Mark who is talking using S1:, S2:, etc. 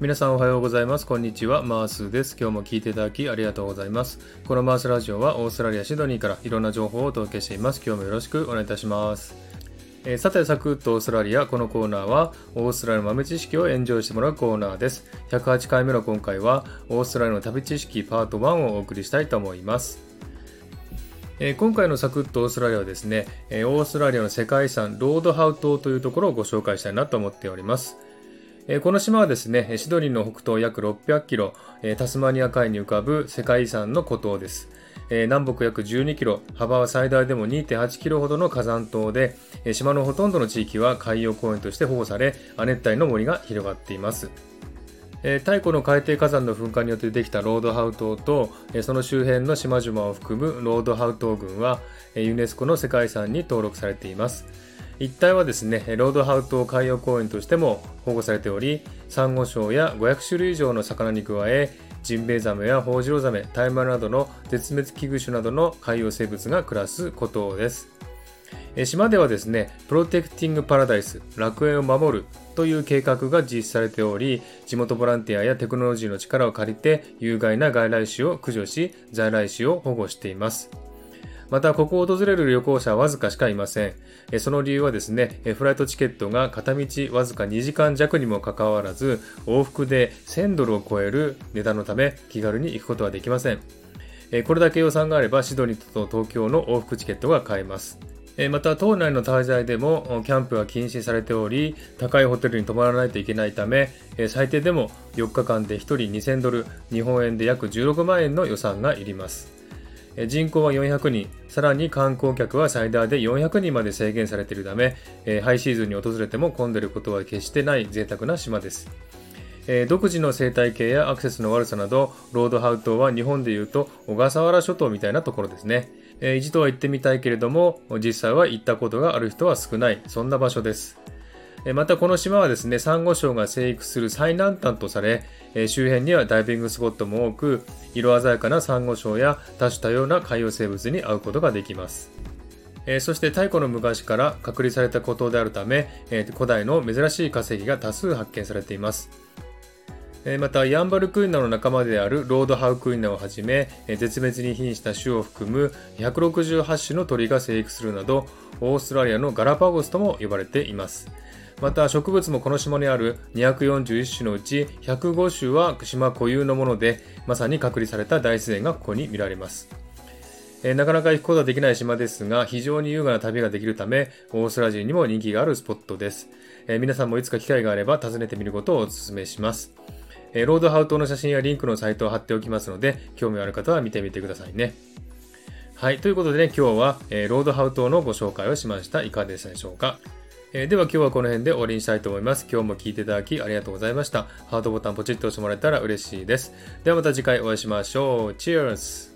S1: 皆さんおはようございます。こんにちは。マースです。今日も聞いていただきありがとうございます。このマースラジオはオーストラリア・シドニーからいろんな情報をお届けしています。今日もよろしくお願いいたします。えー、さて、サクッとオーストラリア。このコーナーはオーストラリアの豆知識をエンジョイしてもらうコーナーです。108回目の今回はオーストラリアの旅知識パート1をお送りしたいと思います。えー、今回のサクッとオーストラリアはですね、えー、オーストラリアの世界遺産ロードハウ島というところをご紹介したいなと思っております。この島はですね、シドニーの北東約600キロ、タスマニア海に浮かぶ世界遺産の孤島です。南北約12キロ、幅は最大でも2.8キロほどの火山島で、島のほとんどの地域は海洋公園として保護され、亜熱帯の森が広がっています。太古の海底火山の噴火によってできたロードハウ島とその周辺の島々を含むロードハウ島群はユネスコの世界遺産に登録されています。一帯はですね、ロードハウ島海洋公園としても保護されており、サンゴ礁や500種類以上の魚に加え、ジンベエザメやホウジロザメ、タイマルなどの絶滅危惧種などの海洋生物が暮らす孤島です。島ではですね、プロテクティングパラダイス、楽園を守るという計画が実施されており、地元ボランティアやテクノロジーの力を借りて有害な外来種を駆除し、在来種を保護しています。また、ここを訪れる旅行者はわずかしかいません。その理由はですね、フライトチケットが片道わずか2時間弱にもかかわらず、往復で1000ドルを超える値段のため、気軽に行くことはできません。これだけ予算があれば、シドニーと東京の往復チケットが買えます。また、島内の滞在でもキャンプは禁止されており、高いホテルに泊まらないといけないため、最低でも4日間で1人2000ドル、日本円で約16万円の予算がいります。人口は400人、さらに観光客は最大で400人まで制限されているため、ハイシーズンに訪れても混んでることは決してない贅沢な島です。独自の生態系やアクセスの悪さなど、ロードハウ島は日本でいうと小笠原諸島みたいなところですね。一度は行ってみたいけれども、実際は行ったことがある人は少ない、そんな場所です。またこの島はですね、サンゴ礁が生育する最南端とされ、周辺にはダイビングスポットも多く、色鮮やかなサンゴ礁や多種多様な海洋生物に会うことができます。そして太古の昔から隔離された孤島であるため、古代の珍しい化石が多数発見されています。また、ヤンバルクイナの仲間であるロードハウクイナをはじめ、絶滅に瀕した種を含む168種の鳥が生育するなど、オーストラリアのガラパゴスとも呼ばれています。また植物もこの島にある241種のうち105種は島固有のものでまさに隔離された大自然がここに見られますえなかなか行くことはできない島ですが、非常に優雅な旅ができるため、オーストラリアにも人気があるスポットです。え皆さんもいつか機会があれば訪ねてみることをお勧めします。ロードハウ島の写真やリンクのサイトを貼っておきますので、興味ある方は見てみてくださいね。はい、ということでね、今日は、えロードハウ島のご紹介をしました。いかがでしたでしょうか？えー、では今日はこの辺で終わりにしたいと思います。今日も聴いていただきありがとうございました。ハートボタンポチッと押してもらえたら嬉しいです。ではまた次回お会いしましょう。Cheers!